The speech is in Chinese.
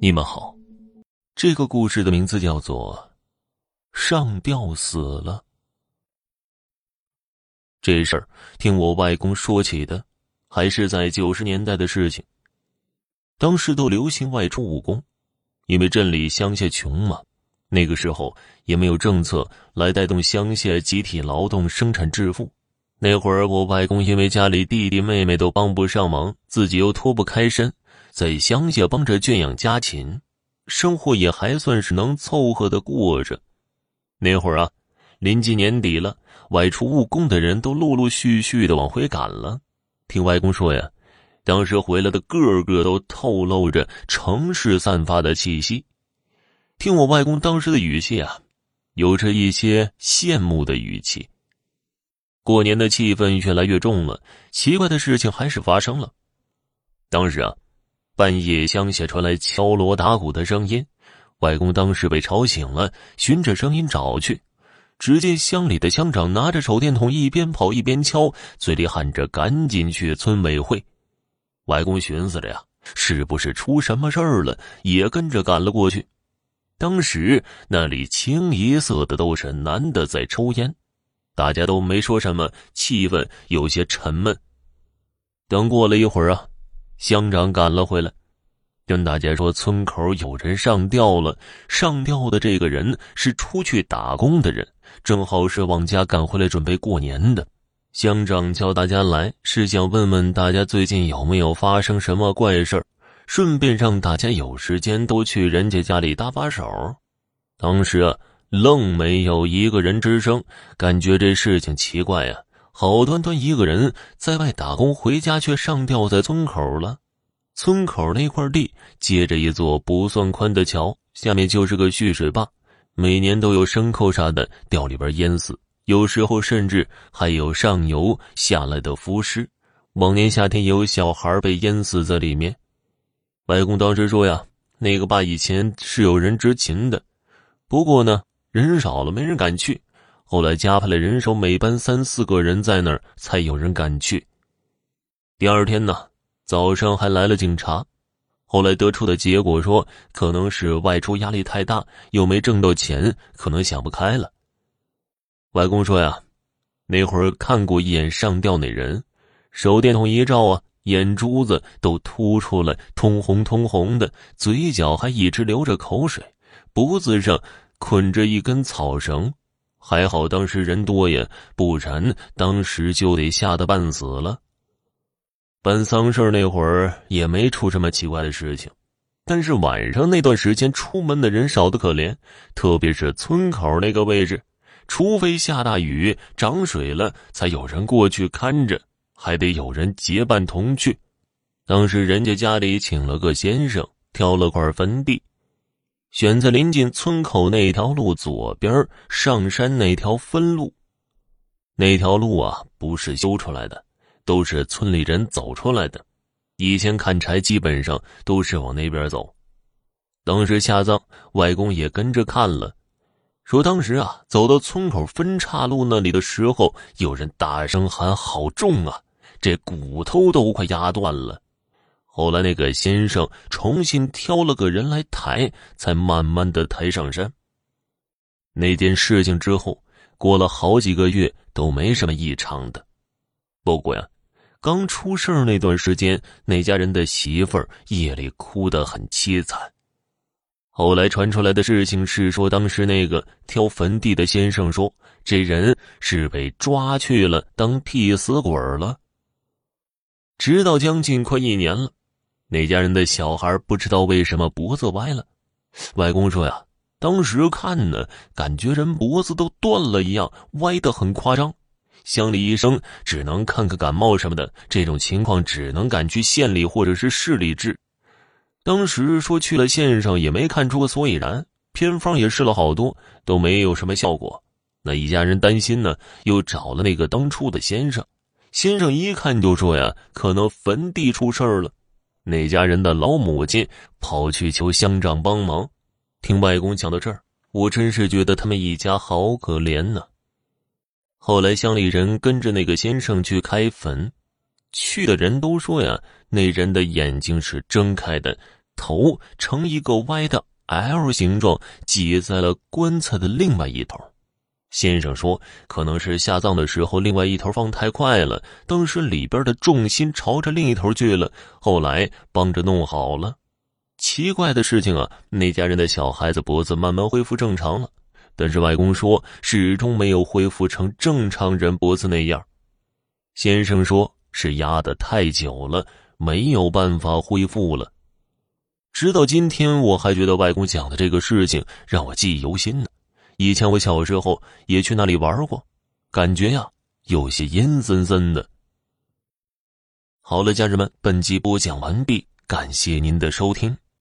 你们好，这个故事的名字叫做《上吊死了》。这事儿听我外公说起的，还是在九十年代的事情。当时都流行外出务工，因为镇里乡下穷嘛，那个时候也没有政策来带动乡下集体劳动生产致富。那会儿我外公因为家里弟弟妹妹都帮不上忙，自己又脱不开身。在乡下帮着圈养家禽，生活也还算是能凑合的过着。那会儿啊，临近年底了，外出务工的人都陆陆续续的往回赶了。听外公说呀，当时回来的个个都透露着城市散发的气息。听我外公当时的语气啊，有着一些羡慕的语气。过年的气氛越来越重了，奇怪的事情还是发生了。当时啊。半夜，乡下传来敲锣打鼓的声音，外公当时被吵醒了，循着声音找去，只见乡里的乡长拿着手电筒，一边跑一边敲，嘴里喊着：“赶紧去村委会。”外公寻思着呀，是不是出什么事儿了？也跟着赶了过去。当时那里清一色的都是男的在抽烟，大家都没说什么，气氛有些沉闷。等过了一会儿啊。乡长赶了回来，跟大家说：“村口有人上吊了。上吊的这个人是出去打工的人，正好是往家赶回来准备过年的。”乡长叫大家来，是想问问大家最近有没有发生什么怪事顺便让大家有时间都去人家家里搭把手。当时啊，愣没有一个人吱声，感觉这事情奇怪呀。好端端一个人在外打工，回家却上吊在村口了。村口那块地接着一座不算宽的桥，下面就是个蓄水坝，每年都有牲口啥的掉里边淹死，有时候甚至还有上游下来的浮尸。往年夏天有小孩被淹死在里面。外公当时说呀，那个坝以前是有人执勤的，不过呢，人少了，没人敢去。后来加派了人手，每班三四个人在那儿，才有人敢去。第二天呢，早上还来了警察。后来得出的结果说，可能是外出压力太大，又没挣到钱，可能想不开了。外公说呀，那会儿看过一眼上吊那人，手电筒一照啊，眼珠子都凸出来，通红通红的，嘴角还一直流着口水，脖子上捆着一根草绳。还好当时人多呀，不然当时就得吓得半死了。办丧事那会儿也没出什么奇怪的事情，但是晚上那段时间出门的人少得可怜，特别是村口那个位置，除非下大雨涨水了，才有人过去看着，还得有人结伴同去。当时人家家里请了个先生，挑了块坟地。选在临近村口那条路左边上山那条分路，那条路啊不是修出来的，都是村里人走出来的。以前砍柴基本上都是往那边走。当时下葬，外公也跟着看了，说当时啊走到村口分岔路那里的时候，有人大声喊：“好重啊！”这骨头都快压断了。后来那个先生重新挑了个人来抬，才慢慢的抬上山。那件事情之后，过了好几个月都没什么异常的。不过呀，刚出事那段时间，那家人的媳妇儿夜里哭得很凄惨。后来传出来的事情是说，当时那个挑坟地的先生说，这人是被抓去了当替死鬼了。直到将近快一年了。那家人的小孩不知道为什么脖子歪了，外公说呀，当时看呢，感觉人脖子都断了一样，歪得很夸张。乡里医生只能看个感冒什么的，这种情况只能赶去县里或者是市里治。当时说去了县上也没看出个所以然，偏方也试了好多，都没有什么效果。那一家人担心呢，又找了那个当初的先生。先生一看就说呀，可能坟地出事儿了。那家人的老母亲跑去求乡长帮忙。听外公讲到这儿，我真是觉得他们一家好可怜呢。后来乡里人跟着那个先生去开坟，去的人都说呀，那人的眼睛是睁开的，头呈一个歪的 L 形状，挤在了棺材的另外一头。先生说，可能是下葬的时候，另外一头放太快了，当时里边的重心朝着另一头去了。后来帮着弄好了。奇怪的事情啊，那家人的小孩子脖子慢慢恢复正常了，但是外公说始终没有恢复成正常人脖子那样。先生说是压得太久了，没有办法恢复了。直到今天，我还觉得外公讲的这个事情让我记忆犹新呢。以前我小时候也去那里玩过，感觉呀有些阴森森的。好了，家人们，本集播讲完毕，感谢您的收听。